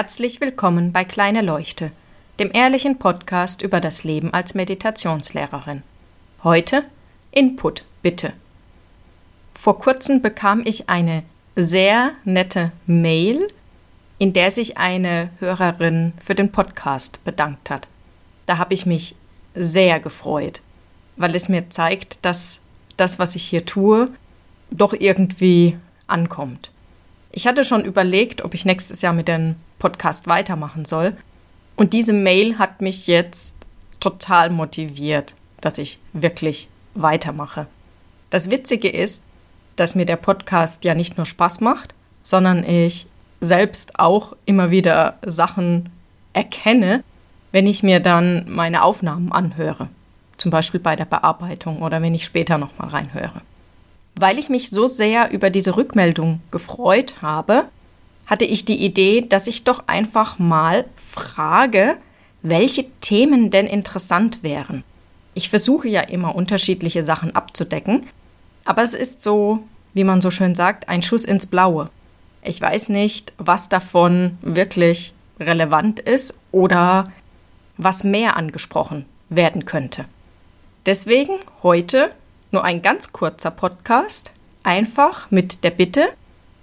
Herzlich willkommen bei Kleine Leuchte, dem ehrlichen Podcast über das Leben als Meditationslehrerin. Heute Input bitte. Vor kurzem bekam ich eine sehr nette Mail, in der sich eine Hörerin für den Podcast bedankt hat. Da habe ich mich sehr gefreut, weil es mir zeigt, dass das, was ich hier tue, doch irgendwie ankommt. Ich hatte schon überlegt, ob ich nächstes Jahr mit dem Podcast weitermachen soll. Und diese Mail hat mich jetzt total motiviert, dass ich wirklich weitermache. Das Witzige ist, dass mir der Podcast ja nicht nur Spaß macht, sondern ich selbst auch immer wieder Sachen erkenne, wenn ich mir dann meine Aufnahmen anhöre. Zum Beispiel bei der Bearbeitung oder wenn ich später nochmal reinhöre. Weil ich mich so sehr über diese Rückmeldung gefreut habe, hatte ich die Idee, dass ich doch einfach mal frage, welche Themen denn interessant wären. Ich versuche ja immer unterschiedliche Sachen abzudecken, aber es ist so, wie man so schön sagt, ein Schuss ins Blaue. Ich weiß nicht, was davon wirklich relevant ist oder was mehr angesprochen werden könnte. Deswegen heute nur ein ganz kurzer Podcast, einfach mit der Bitte,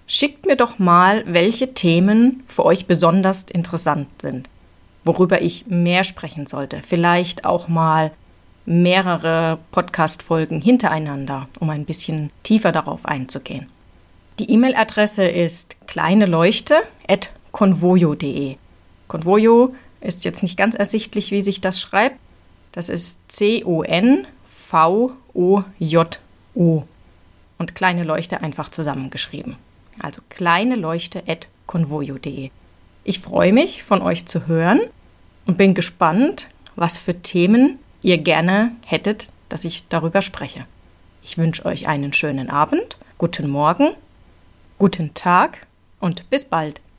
schickt mir doch mal, welche Themen für euch besonders interessant sind, worüber ich mehr sprechen sollte. Vielleicht auch mal mehrere Podcast-Folgen hintereinander, um ein bisschen tiefer darauf einzugehen. Die E-Mail-Adresse ist kleineleuchte.convoyo.de. Convoyo ist jetzt nicht ganz ersichtlich, wie sich das schreibt. Das ist C-O-N-V-O-J-O. Und kleine Leuchte einfach zusammengeschrieben. Also kleine Leuchte.convoyo.de. Ich freue mich, von euch zu hören und bin gespannt, was für Themen ihr gerne hättet, dass ich darüber spreche. Ich wünsche euch einen schönen Abend, guten Morgen, guten Tag und bis bald.